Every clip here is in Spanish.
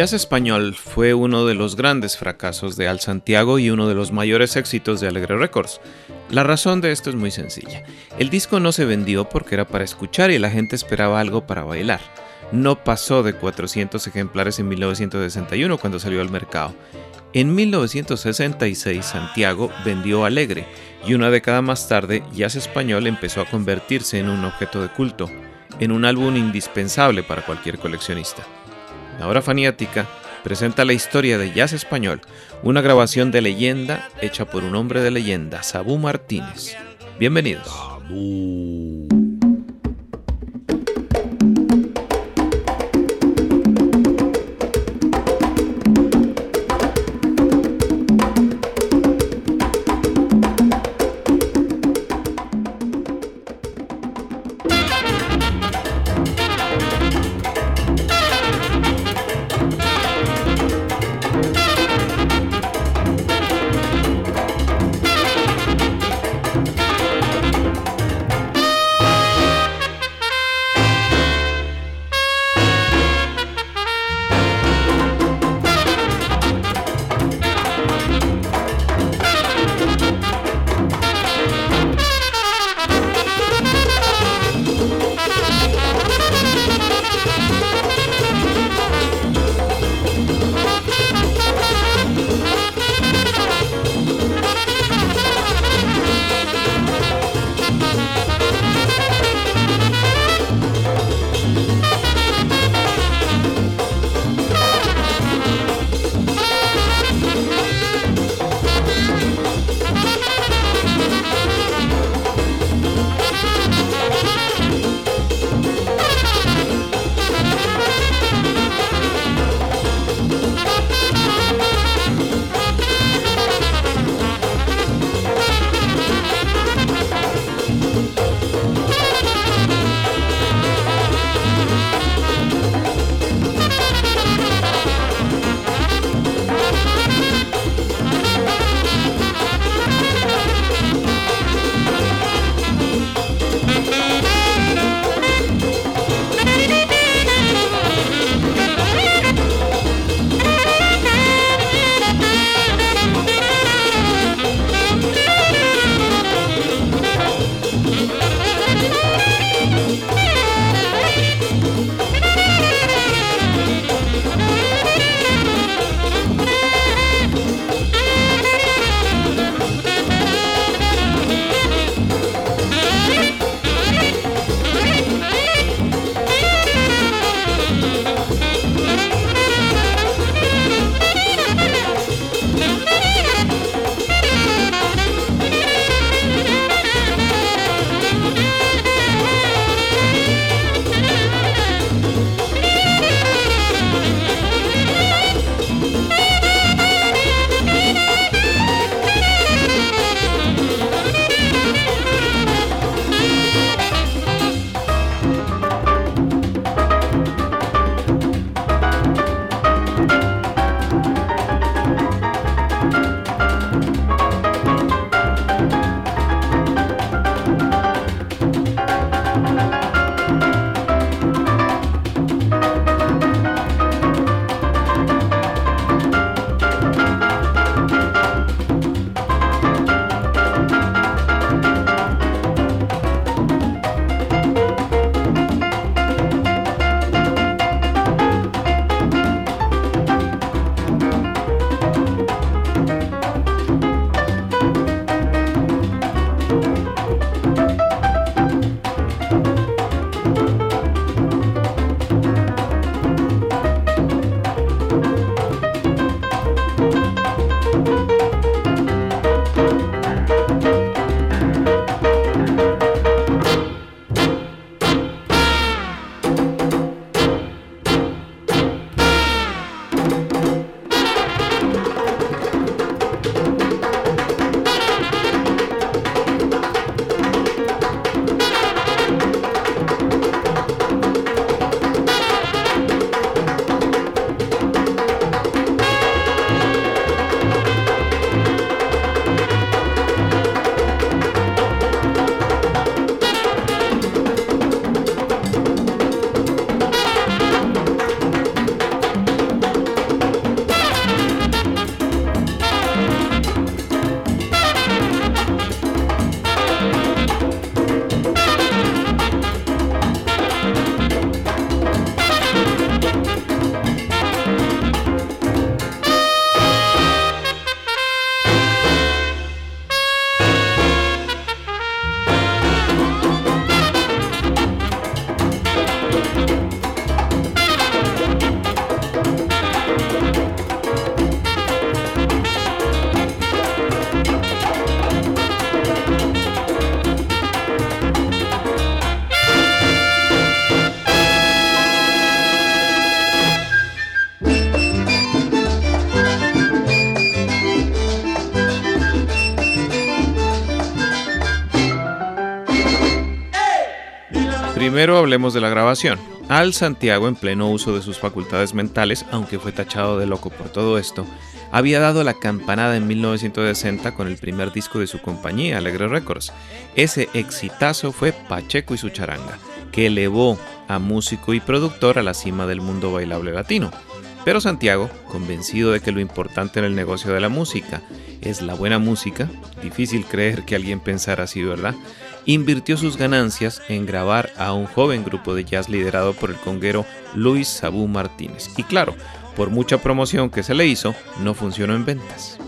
Jazz Español fue uno de los grandes fracasos de Al Santiago y uno de los mayores éxitos de Alegre Records. La razón de esto es muy sencilla. El disco no se vendió porque era para escuchar y la gente esperaba algo para bailar. No pasó de 400 ejemplares en 1961 cuando salió al mercado. En 1966 Santiago vendió Alegre y una década más tarde Jazz Español empezó a convertirse en un objeto de culto, en un álbum indispensable para cualquier coleccionista. La hora faniática presenta la historia de jazz español, una grabación de leyenda hecha por un hombre de leyenda, Sabu Martínez. Bienvenidos. Primero hablemos de la grabación. Al Santiago, en pleno uso de sus facultades mentales, aunque fue tachado de loco por todo esto, había dado la campanada en 1960 con el primer disco de su compañía, Alegre Records. Ese exitazo fue Pacheco y su charanga, que elevó a músico y productor a la cima del mundo bailable latino. Pero Santiago, convencido de que lo importante en el negocio de la música es la buena música, difícil creer que alguien pensara así, ¿verdad? Invirtió sus ganancias en grabar a un joven grupo de jazz liderado por el conguero Luis Sabú Martínez. Y claro, por mucha promoción que se le hizo, no funcionó en ventas.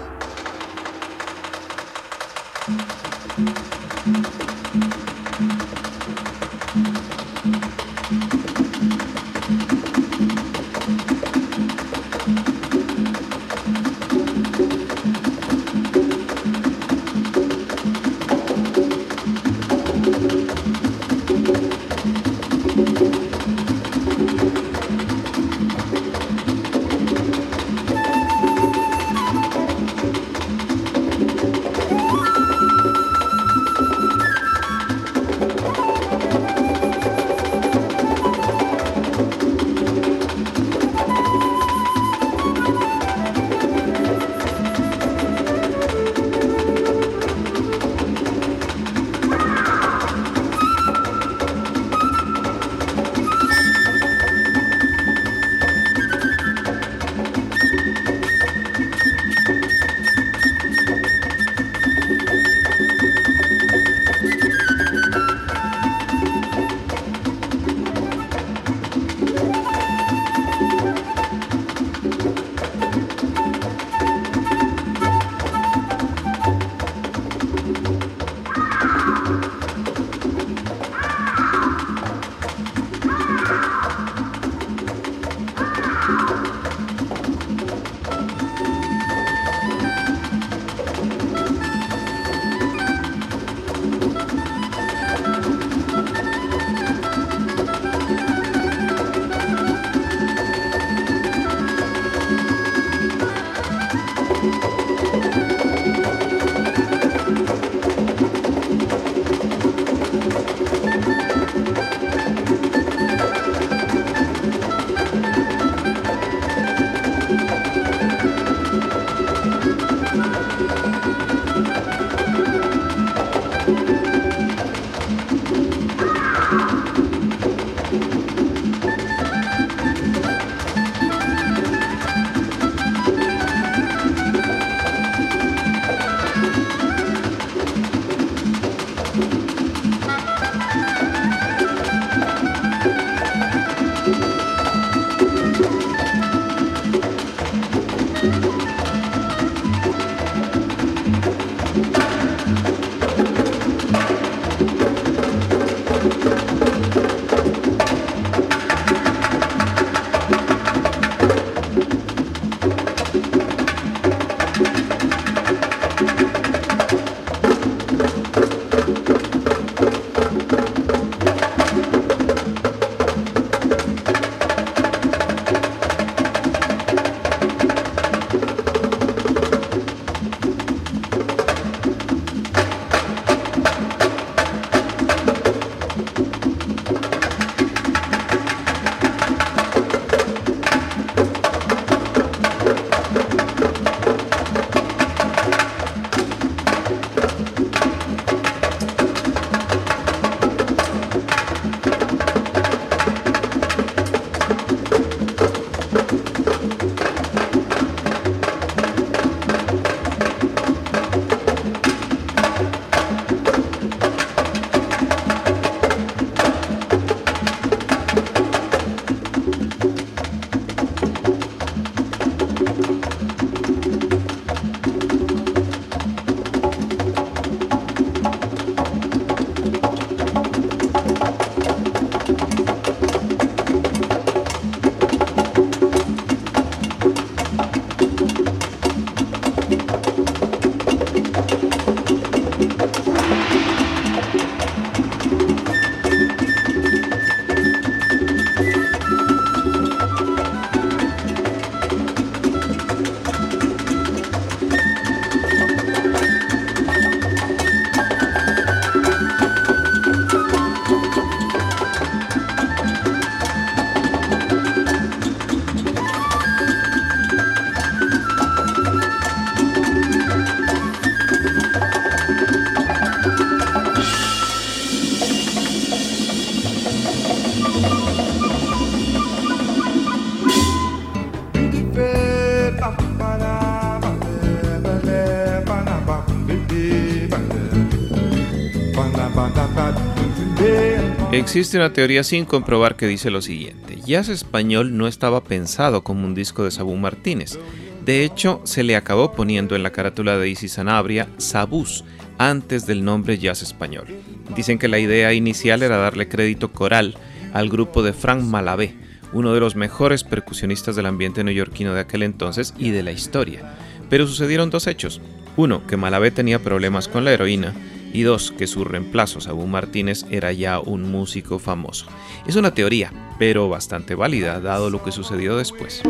Existe una teoría sin comprobar que dice lo siguiente. Jazz Español no estaba pensado como un disco de Sabú Martínez. De hecho, se le acabó poniendo en la carátula de Isis Sanabria Sabús antes del nombre Jazz Español. Dicen que la idea inicial era darle crédito coral al grupo de Frank Malavé, uno de los mejores percusionistas del ambiente neoyorquino de aquel entonces y de la historia. Pero sucedieron dos hechos. Uno, que Malavé tenía problemas con la heroína y dos, que su reemplazo, Sabú Martínez, era ya un músico famoso. Es una teoría, pero bastante válida, dado lo que sucedió después.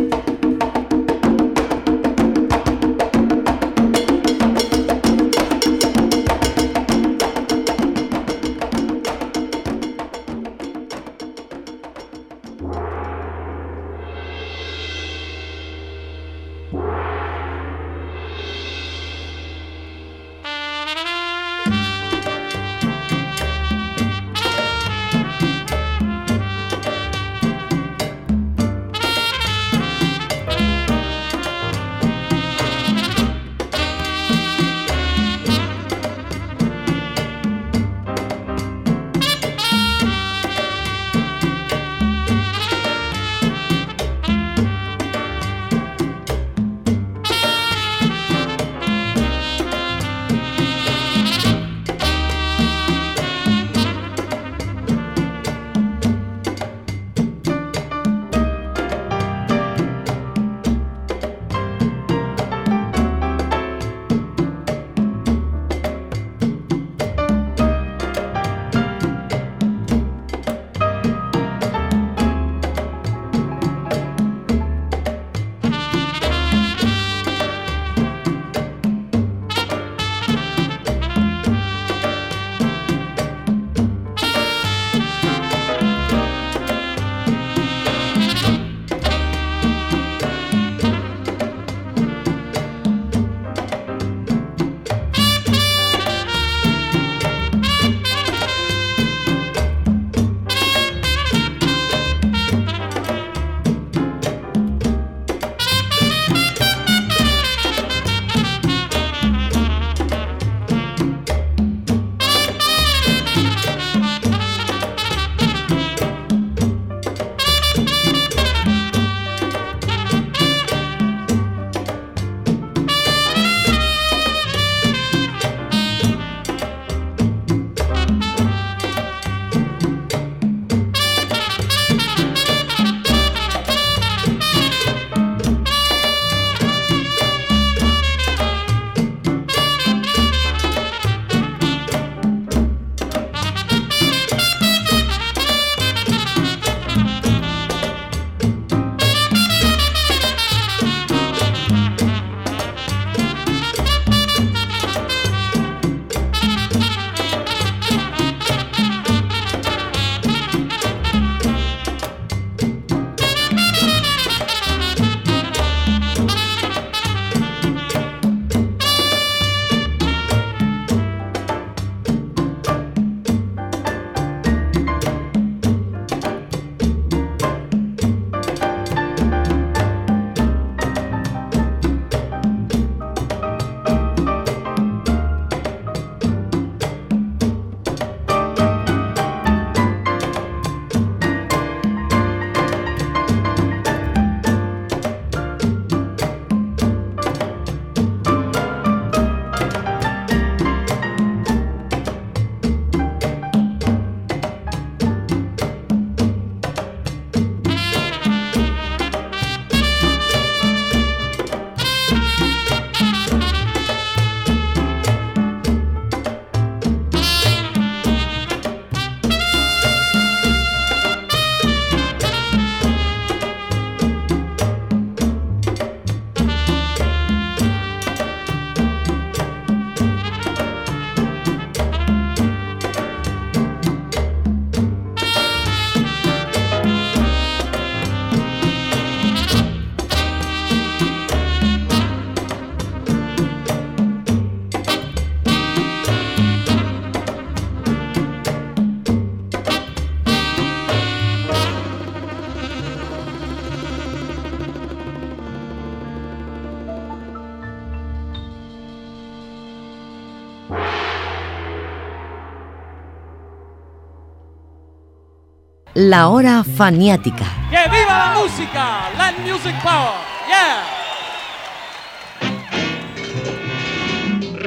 La hora faniática. ¡Que viva la música! Land Music Power. Yeah.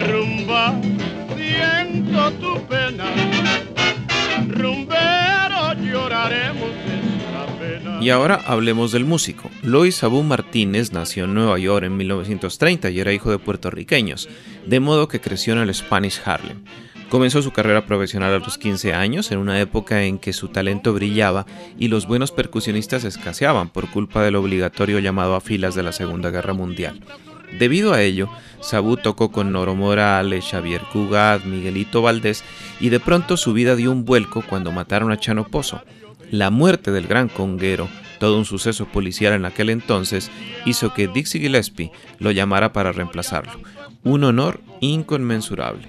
Rumba, siento tu pena. Rumbero, lloraremos esta pena. Y ahora hablemos del músico. Lois Abu Martínez nació en Nueva York en 1930 y era hijo de puertorriqueños, de modo que creció en el Spanish Harlem. Comenzó su carrera profesional a los 15 años, en una época en que su talento brillaba y los buenos percusionistas escaseaban por culpa del obligatorio llamado a filas de la Segunda Guerra Mundial. Debido a ello, Sabu tocó con Noro Morales, Xavier Cugat, Miguelito Valdés y de pronto su vida dio un vuelco cuando mataron a Chano Pozo. La muerte del gran conguero, todo un suceso policial en aquel entonces, hizo que Dixie Gillespie lo llamara para reemplazarlo. Un honor inconmensurable.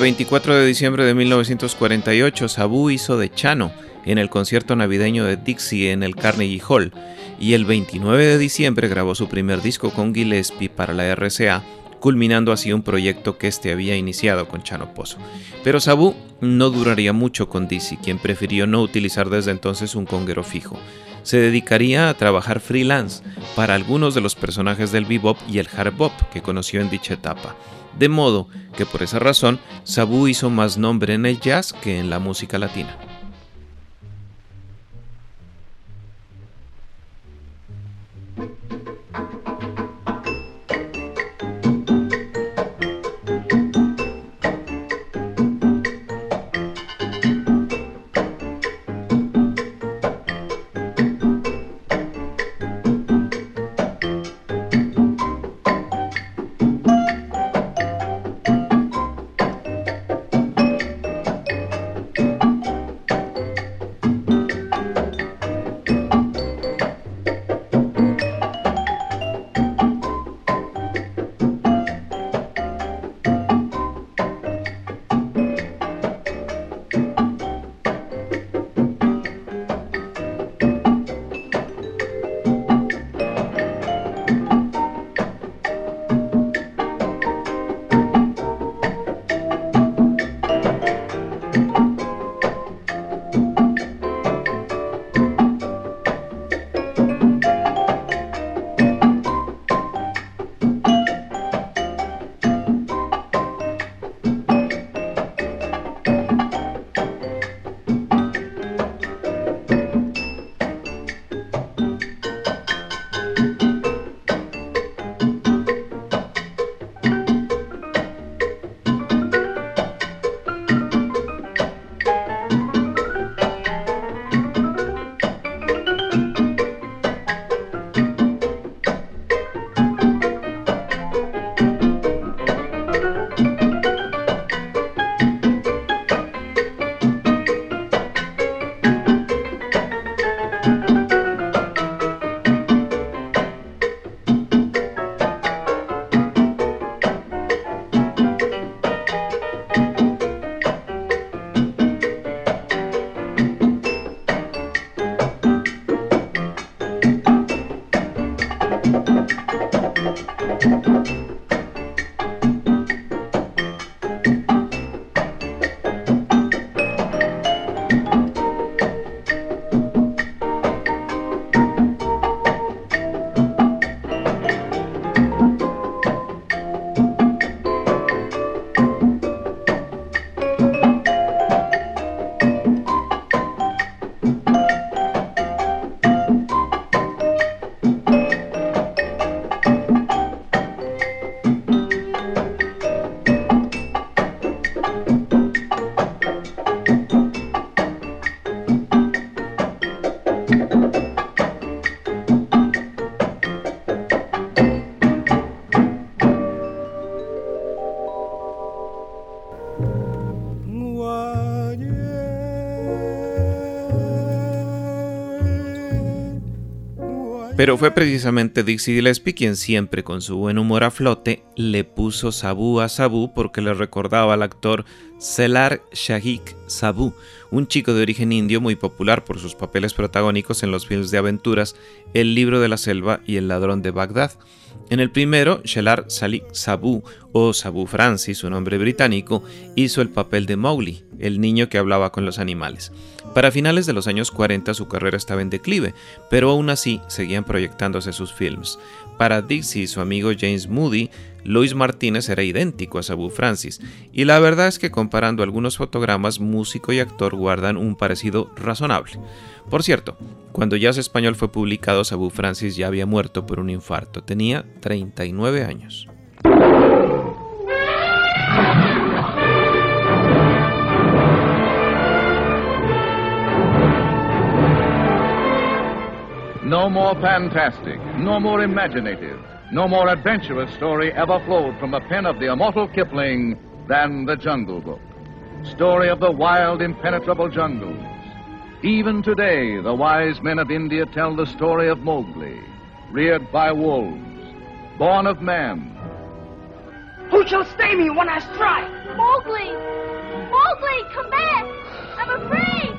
24 de diciembre de 1948, Sabu hizo de Chano en el concierto navideño de Dixie en el Carnegie Hall y el 29 de diciembre grabó su primer disco con Gillespie para la RCA, culminando así un proyecto que este había iniciado con Chano Pozo. Pero Sabu no duraría mucho con Dixie, quien prefirió no utilizar desde entonces un conguero fijo. Se dedicaría a trabajar freelance para algunos de los personajes del bebop y el hard bop que conoció en dicha etapa. De modo que por esa razón, Sabu hizo más nombre en el jazz que en la música latina. Pero fue precisamente Dixie Gillespie quien siempre con su buen humor a flote le puso Sabu a Sabu porque le recordaba al actor Selar Shahik Sabu, un chico de origen indio muy popular por sus papeles protagónicos en los films de aventuras El libro de la selva y El ladrón de Bagdad. En el primero, Shelar Salik Sabu, o Sabu Francis, su nombre británico, hizo el papel de Mowgli, el niño que hablaba con los animales. Para finales de los años 40 su carrera estaba en declive, pero aún así seguían proyectándose sus films. Para Dixie y su amigo James Moody, Luis Martínez era idéntico a Sabu Francis, y la verdad es que comparando algunos fotogramas, músico y actor guardan un parecido razonable. Por cierto, cuando Jazz Español fue publicado, Sabu Francis ya había muerto por un infarto, tenía 39 años. No more fantastic, no more imaginative, no more adventurous story ever flowed from the pen of the immortal Kipling than The Jungle Book. Story of the wild, impenetrable jungles. Even today, the wise men of India tell the story of Mowgli, reared by wolves, born of man, Who shall stay me when I strike? Mowgli! Mowgli, come back! I'm afraid!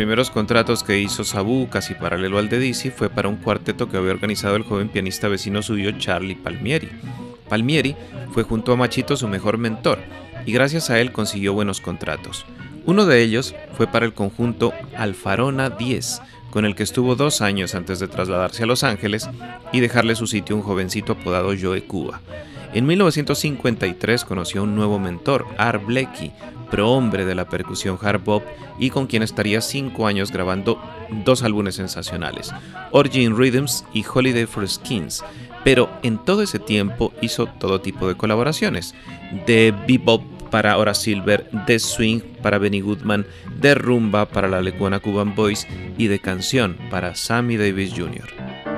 Primeros contratos que hizo Sabu, casi paralelo al de Dizzy, fue para un cuarteto que había organizado el joven pianista vecino suyo Charlie Palmieri. Palmieri fue junto a Machito su mejor mentor y gracias a él consiguió buenos contratos. Uno de ellos fue para el conjunto Alfarona 10, con el que estuvo dos años antes de trasladarse a Los Ángeles y dejarle su sitio un jovencito apodado Joe Cuba. En 1953 conoció a un nuevo mentor, Art Blecky, prohombre de la percusión hard bop y con quien estaría cinco años grabando dos álbumes sensacionales, Origin Rhythms y Holiday for Skins, pero en todo ese tiempo hizo todo tipo de colaboraciones, de bebop para Hora Silver, de swing para Benny Goodman, de rumba para la Lecuona Cuban Boys y de canción para Sammy Davis Jr.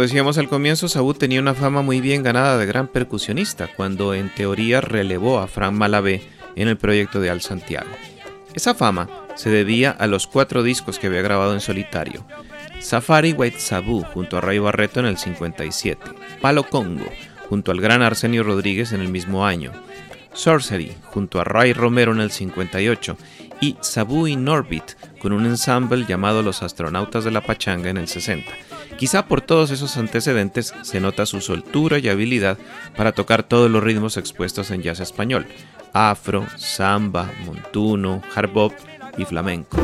Como decíamos al comienzo, Sabu tenía una fama muy bien ganada de gran percusionista, cuando en teoría relevó a Frank Malavé en el proyecto de Al Santiago. Esa fama se debía a los cuatro discos que había grabado en solitario. Safari White Sabu junto a Ray Barreto en el 57, Palo Congo junto al gran Arsenio Rodríguez en el mismo año, Sorcery junto a Ray Romero en el 58 y Sabu in Orbit con un ensemble llamado Los Astronautas de la Pachanga en el 60. Quizá por todos esos antecedentes se nota su soltura y habilidad para tocar todos los ritmos expuestos en jazz español, afro, samba, montuno, hard bop y flamenco.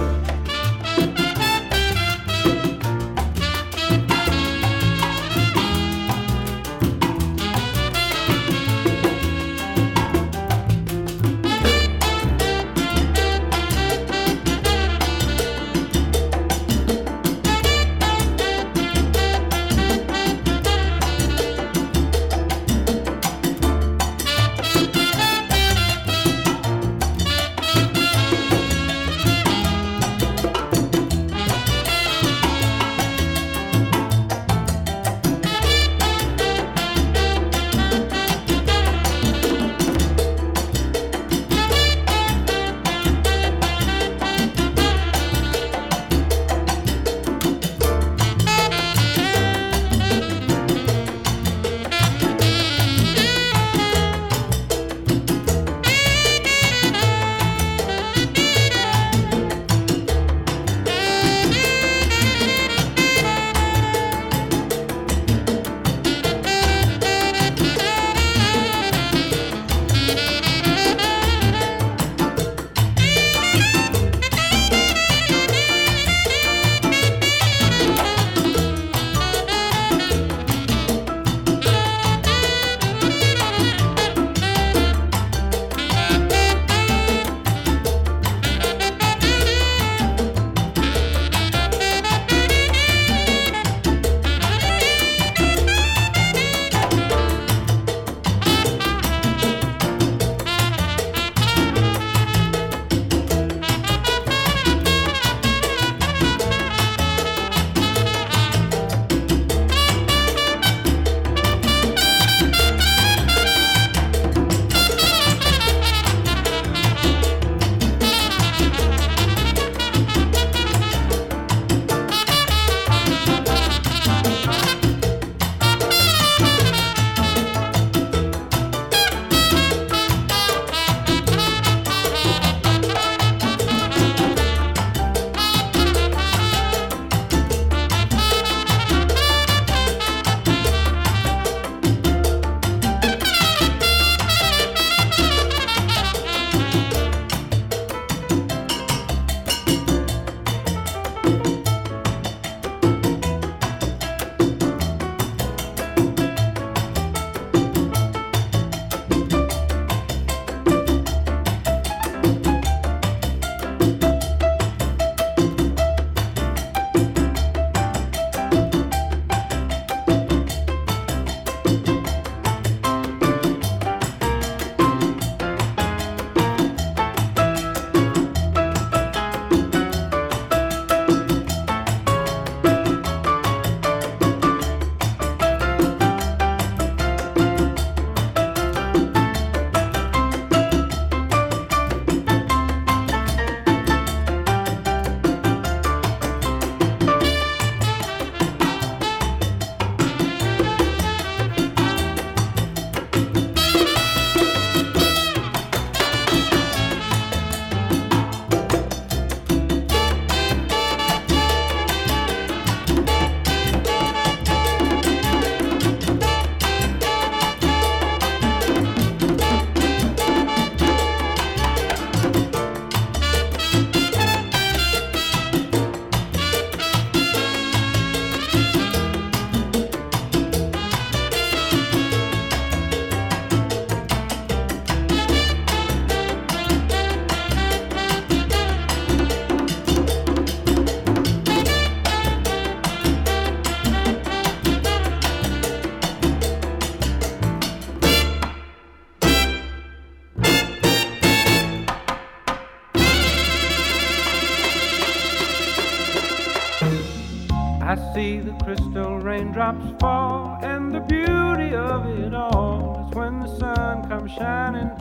Raindrops fall, and the beauty of it all is when the sun comes shining.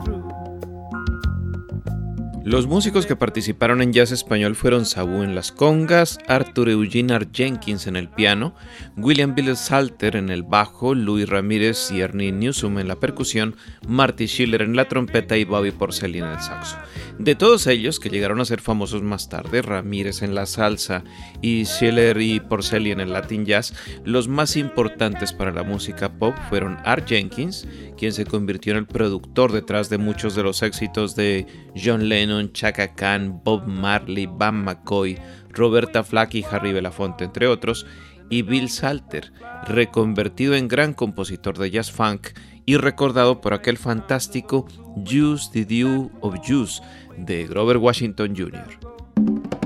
Los músicos que participaron en jazz español fueron Sabu en las congas, Arthur Eugene Jenkins en el piano, William Bill Salter en el bajo, Louis Ramírez y Ernie Newsom en la percusión, Marty Schiller en la trompeta y Bobby Porcelli en el saxo. De todos ellos, que llegaron a ser famosos más tarde, Ramírez en la salsa y Schiller y Porcelli en el Latin Jazz, los más importantes para la música pop fueron Art Jenkins, quien se convirtió en el productor detrás de muchos de los éxitos de John Lennon, Chaka Khan, Bob Marley, Bam McCoy, Roberta Flack y Harry Belafonte, entre otros, y Bill Salter, reconvertido en gran compositor de jazz funk y recordado por aquel fantástico Juice the Dew of Juice de Grover Washington Jr.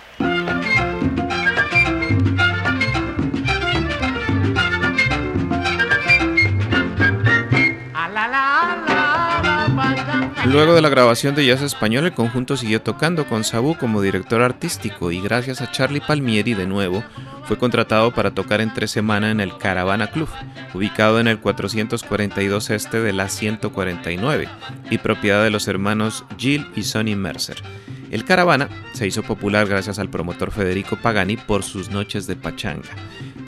Luego de la grabación de Jazz Español, el conjunto siguió tocando con Sabu como director artístico y gracias a Charlie Palmieri de nuevo, fue contratado para tocar entre semana en el Caravana Club, ubicado en el 442 este de la 149 y propiedad de los hermanos Jill y Sonny Mercer. El Caravana se hizo popular gracias al promotor Federico Pagani por sus noches de pachanga.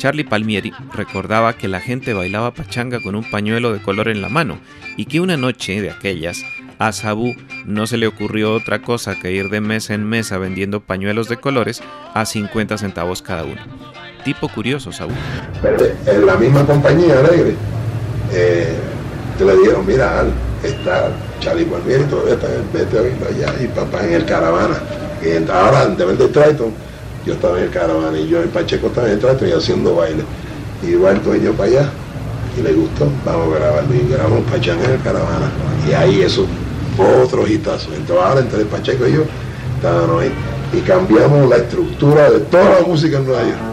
Charlie Palmieri recordaba que la gente bailaba pachanga con un pañuelo de color en la mano y que una noche de aquellas a Sabu no se le ocurrió otra cosa que ir de mesa en mesa vendiendo pañuelos de colores a 50 centavos cada uno. Tipo curioso, Sabu. En la misma compañía alegre, eh, te le dijeron, mira, está Charlie Palmieri, todavía está vete a verlo allá, y papá en el caravana. Y ahora, de vender Triton, yo estaba en el caravana y yo en Pacheco estaba en el haciendo baile. Y va el dueño para allá y le gustó, vamos a grabarlo. Y grabamos Pachanga en el caravana. Y ahí eso otro hitazo. Entonces ahora entre Pacheco y yo estábamos ahí y cambiamos la estructura de toda la música en Nueva York.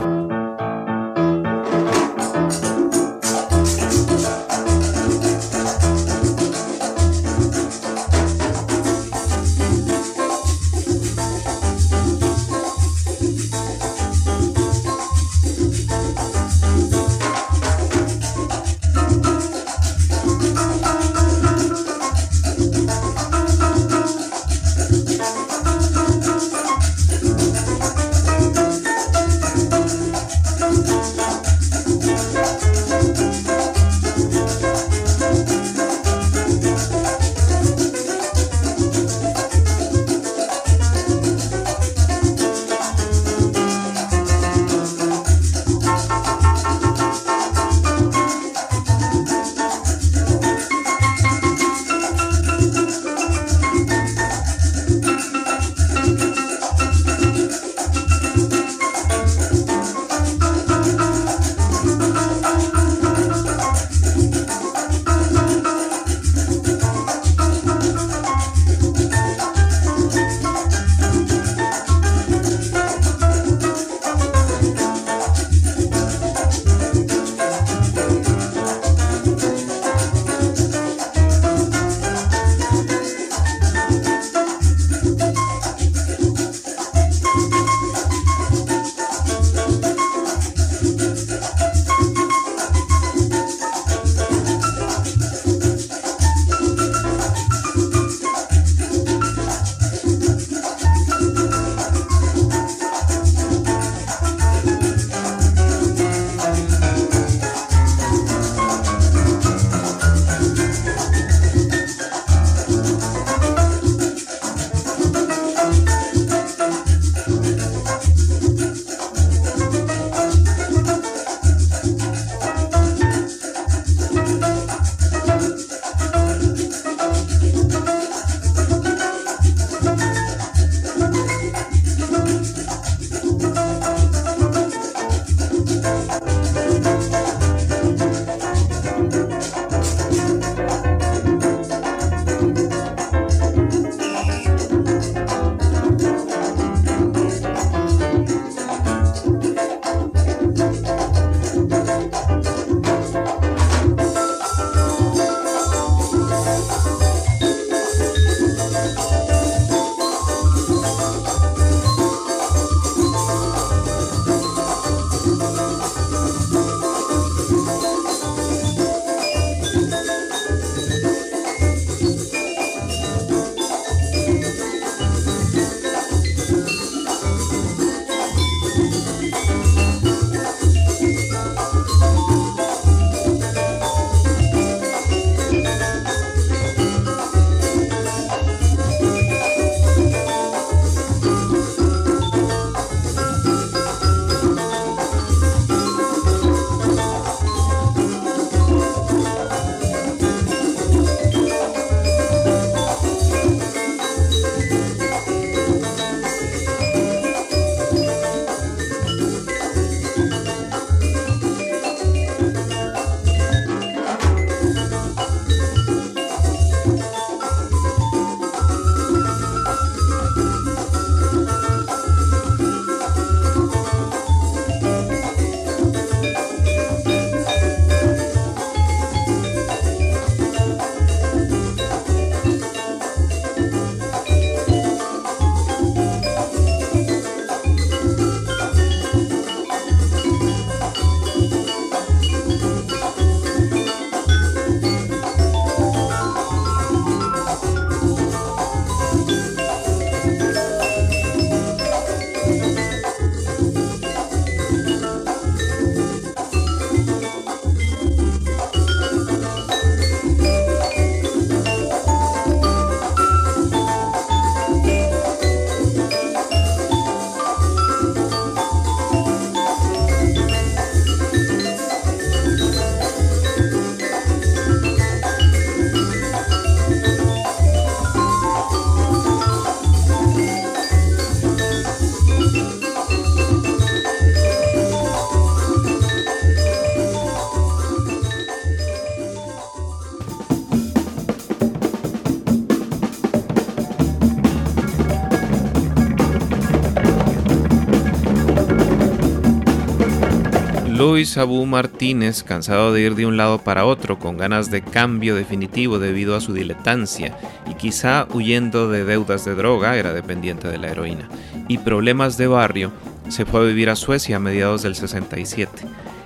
Luis Abu Martínez, cansado de ir de un lado para otro con ganas de cambio definitivo debido a su diletancia y quizá huyendo de deudas de droga, era dependiente de la heroína, y problemas de barrio, se fue a vivir a Suecia a mediados del 67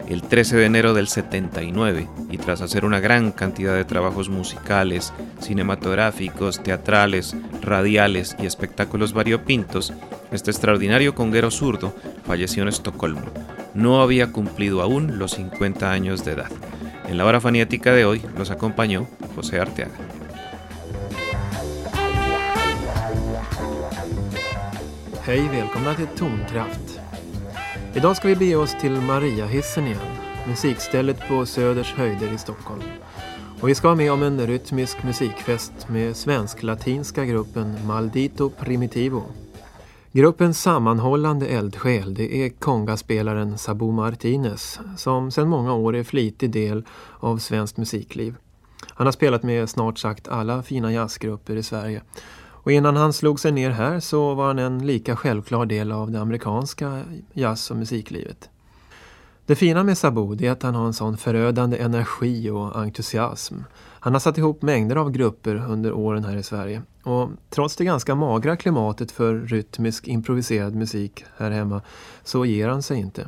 el 13 de enero del 79 y tras hacer una gran cantidad de trabajos musicales, cinematográficos, teatrales, radiales y espectáculos variopintos, este extraordinario conguero zurdo falleció en Estocolmo. No había cumplido aún los 50 años de edad. En la hora fanática de hoy los acompañó José Arteaga. Hej, välkomna till Tonkraft. Idag ska vi bege oss till Mariahissen igen, musikstället på Söders höjder i Stockholm. Och vi ska vara med om en rytmisk musikfest med svensk-latinska gruppen Maldito Primitivo. Gruppens sammanhållande eldsjäl det är kongaspelaren Sabo Martinez som sedan många år är flitig del av svenskt musikliv. Han har spelat med snart sagt alla fina jazzgrupper i Sverige och innan han slog sig ner här så var han en lika självklar del av det amerikanska jazz- och musiklivet. Det fina med Sabo är att han har en sån förödande energi och entusiasm. Han har satt ihop mängder av grupper under åren här i Sverige. Och trots det ganska magra klimatet för rytmisk improviserad musik här hemma så ger han sig inte.